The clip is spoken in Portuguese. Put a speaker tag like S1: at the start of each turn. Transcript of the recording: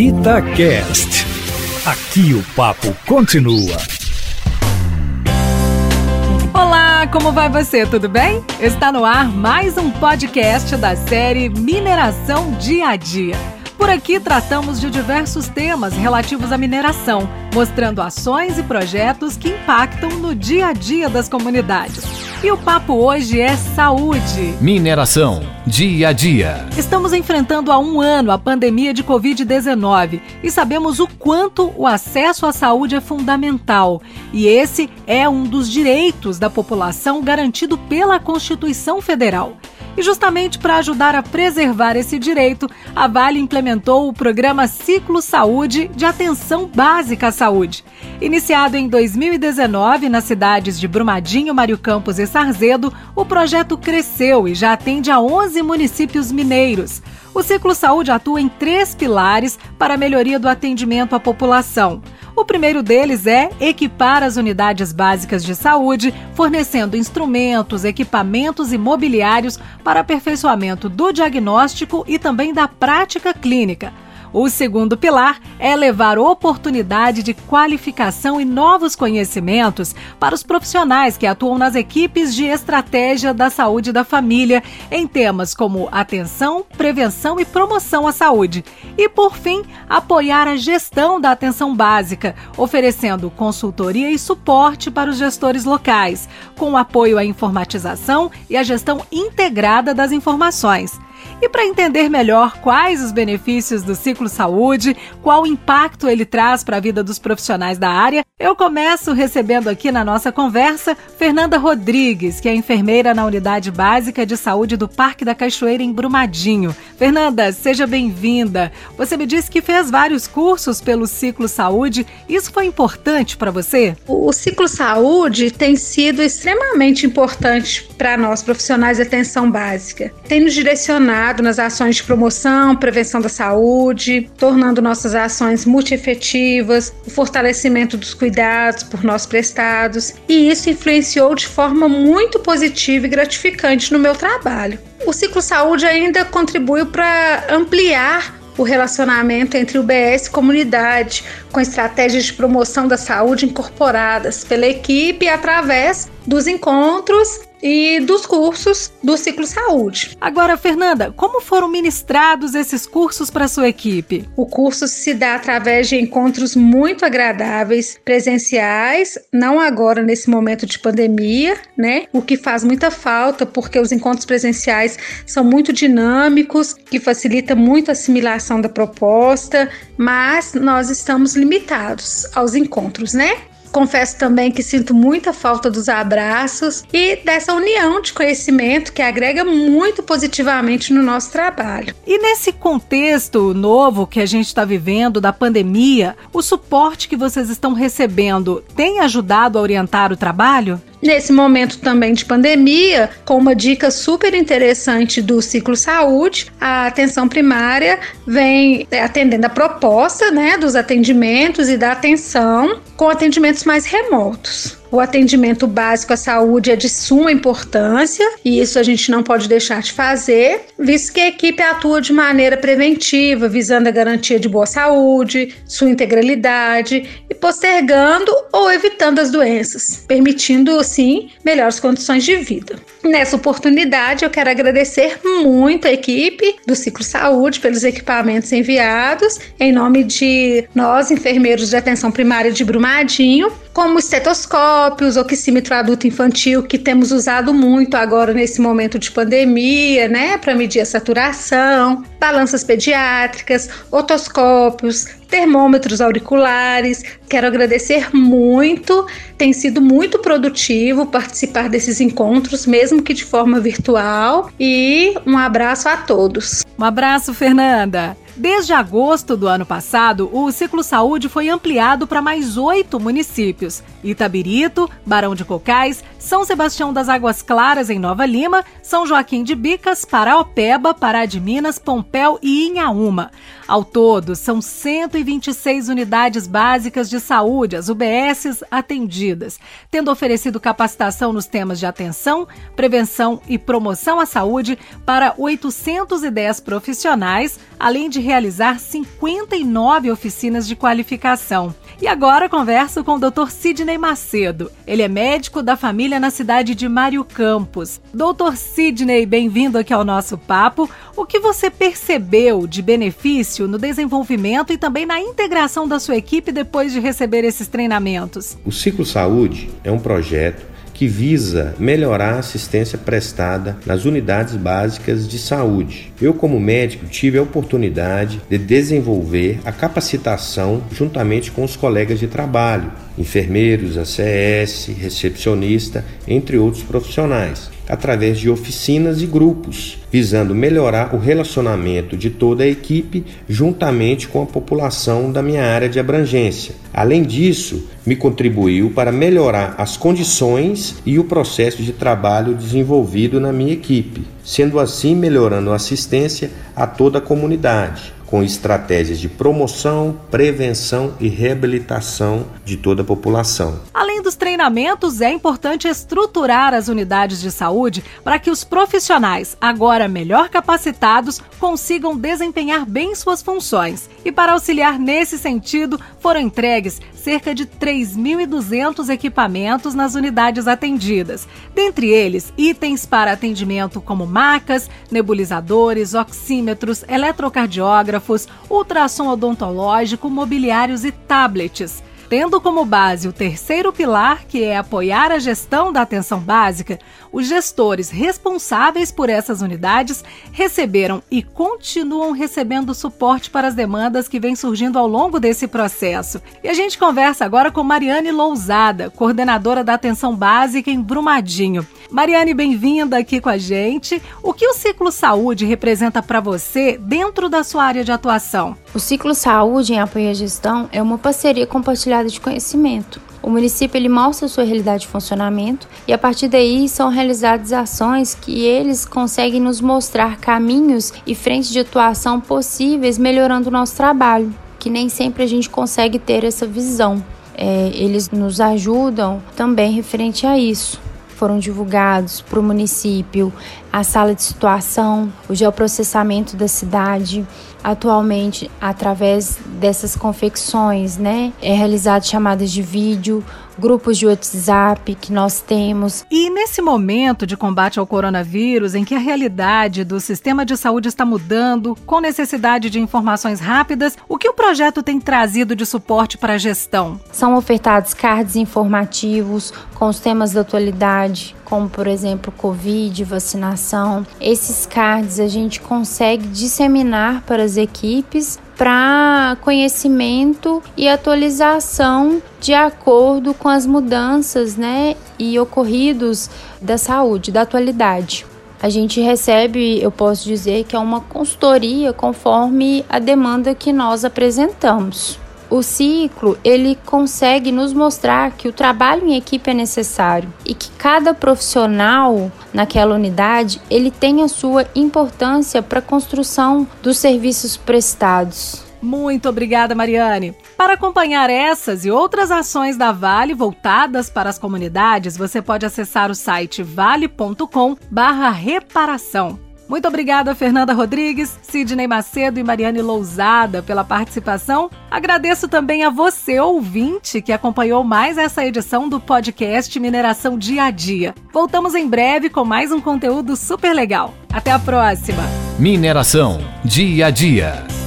S1: Itacast. Aqui o papo continua.
S2: Olá, como vai você? Tudo bem? Está no ar mais um podcast da série Mineração Dia a Dia. Por aqui tratamos de diversos temas relativos à mineração, mostrando ações e projetos que impactam no dia a dia das comunidades. E o papo hoje é saúde.
S3: Mineração, dia a dia.
S2: Estamos enfrentando há um ano a pandemia de Covid-19 e sabemos o quanto o acesso à saúde é fundamental. E esse é um dos direitos da população garantido pela Constituição Federal. E justamente para ajudar a preservar esse direito, a Vale implementou o programa Ciclo Saúde de Atenção Básica à Saúde. Iniciado em 2019 nas cidades de Brumadinho, Mário Campos e Sarzedo, o projeto cresceu e já atende a 11 municípios mineiros. O Ciclo Saúde atua em três pilares para a melhoria do atendimento à população. O primeiro deles é equipar as unidades básicas de saúde, fornecendo instrumentos, equipamentos e mobiliários para aperfeiçoamento do diagnóstico e também da prática clínica. O segundo pilar é levar oportunidade de qualificação e novos conhecimentos para os profissionais que atuam nas equipes de estratégia da saúde da família em temas como atenção, prevenção e promoção à saúde. E, por fim, apoiar a gestão da atenção básica, oferecendo consultoria e suporte para os gestores locais, com apoio à informatização e à gestão integrada das informações. E para entender melhor quais os benefícios do ciclo saúde, qual impacto ele traz para a vida dos profissionais da área, eu começo recebendo aqui na nossa conversa Fernanda Rodrigues, que é enfermeira na Unidade Básica de Saúde do Parque da Cachoeira em Brumadinho. Fernanda, seja bem-vinda. Você me disse que fez vários cursos pelo Ciclo Saúde. Isso foi importante para você?
S4: O Ciclo Saúde tem sido extremamente importante para nós profissionais de atenção básica. Tem nos direcionado nas ações de promoção, prevenção da saúde, tornando nossas ações multiefetivas, o fortalecimento dos cuidados por nós prestados, e isso influenciou de forma muito positiva e gratificante no meu trabalho. O Ciclo Saúde ainda contribuiu para ampliar o relacionamento entre o BS e comunidade, com estratégias de promoção da saúde incorporadas pela equipe através dos encontros e dos cursos do Ciclo Saúde.
S2: Agora, Fernanda, como foram ministrados esses cursos para sua equipe?
S4: O curso se dá através de encontros muito agradáveis, presenciais, não agora nesse momento de pandemia, né? O que faz muita falta porque os encontros presenciais são muito dinâmicos, que facilita muito a assimilação da proposta, mas nós estamos limitados aos encontros, né? Confesso também que sinto muita falta dos abraços e dessa união de conhecimento que agrega muito positivamente no nosso trabalho.
S2: E nesse contexto novo que a gente está vivendo da pandemia, o suporte que vocês estão recebendo tem ajudado a orientar o trabalho?
S4: Nesse momento também de pandemia, com uma dica super interessante do ciclo saúde, a atenção primária vem atendendo a proposta né, dos atendimentos e da atenção com atendimentos mais remotos. O atendimento básico à saúde é de suma importância e isso a gente não pode deixar de fazer, visto que a equipe atua de maneira preventiva, visando a garantia de boa saúde, sua integralidade e postergando ou evitando as doenças, permitindo, assim, melhores condições de vida. Nessa oportunidade, eu quero agradecer muito a equipe do Ciclo Saúde pelos equipamentos enviados, em nome de nós, enfermeiros de atenção primária de Brumadinho, como estetoscópios, oxímetro adulto infantil, que temos usado muito agora nesse momento de pandemia, né, para medir a saturação, balanças pediátricas, otoscópios, termômetros auriculares. Quero agradecer muito, tem sido muito produtivo participar desses encontros, mesmo que de forma virtual, e um abraço a todos.
S2: Um abraço, Fernanda. Desde agosto do ano passado, o Ciclo Saúde foi ampliado para mais oito municípios: Itabirito, Barão de Cocais, São Sebastião das Águas Claras, em Nova Lima, São Joaquim de Bicas, Paraopeba, Pará de Minas, Pompéu e Inhaúma. Ao todo, são 126 unidades básicas de saúde, as UBSs, atendidas, tendo oferecido capacitação nos temas de atenção, prevenção e promoção à saúde para 810 profissionais, além de realizar 59 oficinas de qualificação. E agora converso com o Dr. Sidney Macedo. Ele é médico da família na cidade de Mário Campos. Dr. Sidney, bem-vindo aqui ao nosso papo. O que você percebeu de benefício no desenvolvimento e também na integração da sua equipe depois de receber esses treinamentos?
S5: O Ciclo Saúde é um projeto que visa melhorar a assistência prestada nas unidades básicas de saúde. Eu, como médico, tive a oportunidade de desenvolver a capacitação juntamente com os colegas de trabalho, enfermeiros, ACS, recepcionista, entre outros profissionais através de oficinas e grupos, visando melhorar o relacionamento de toda a equipe juntamente com a população da minha área de abrangência. Além disso, me contribuiu para melhorar as condições e o processo de trabalho desenvolvido na minha equipe, sendo assim melhorando a assistência a toda a comunidade com estratégias de promoção, prevenção e reabilitação de toda a população.
S2: Além dos treinamentos, é importante estruturar as unidades de saúde para que os profissionais, agora melhor capacitados, consigam desempenhar bem suas funções. E para auxiliar nesse sentido, foram entregues cerca de 3.200 equipamentos nas unidades atendidas. Dentre eles, itens para atendimento como macas, nebulizadores, oxímetros, eletrocardiógrafos, ultrassom odontológico, mobiliários e tablets. Tendo como base o terceiro pilar, que é apoiar a gestão da atenção básica, os gestores responsáveis por essas unidades receberam e continuam recebendo suporte para as demandas que vêm surgindo ao longo desse processo. E a gente conversa agora com Mariane Lousada, coordenadora da atenção básica em Brumadinho. Mariane, bem-vinda aqui com a gente. O que o Ciclo Saúde representa para você dentro da sua área de atuação?
S6: O Ciclo Saúde em Apoio à Gestão é uma parceria compartilhada de conhecimento. O município ele mostra sua realidade de funcionamento e a partir daí são realizadas ações que eles conseguem nos mostrar caminhos e frentes de atuação possíveis, melhorando o nosso trabalho, que nem sempre a gente consegue ter essa visão. É, eles nos ajudam também referente a isso foram divulgados para o município a sala de situação, o geoprocessamento da cidade. Atualmente, através dessas confecções, né, é realizado chamadas de vídeo, grupos de WhatsApp que nós temos.
S2: E nesse momento de combate ao coronavírus, em que a realidade do sistema de saúde está mudando, com necessidade de informações rápidas, o que o projeto tem trazido de suporte para a gestão?
S6: São ofertados cards informativos com os temas da atualidade, como por exemplo Covid, vacinação. Esses cards a gente consegue disseminar para as equipes para conhecimento e atualização de acordo com as mudanças, né, e ocorridos da saúde, da atualidade. A gente recebe, eu posso dizer que é uma consultoria conforme a demanda que nós apresentamos o ciclo ele consegue nos mostrar que o trabalho em equipe é necessário e que cada profissional naquela unidade ele tem a sua importância para a construção dos serviços prestados.
S2: Muito obrigada, Mariane. Para acompanhar essas e outras ações da Vale voltadas para as comunidades, você pode acessar o site vale.com/reparação. Muito obrigada, Fernanda Rodrigues, Sidney Macedo e Mariane Lousada, pela participação. Agradeço também a você, ouvinte, que acompanhou mais essa edição do podcast Mineração Dia a Dia. Voltamos em breve com mais um conteúdo super legal. Até a próxima!
S3: Mineração Dia a Dia.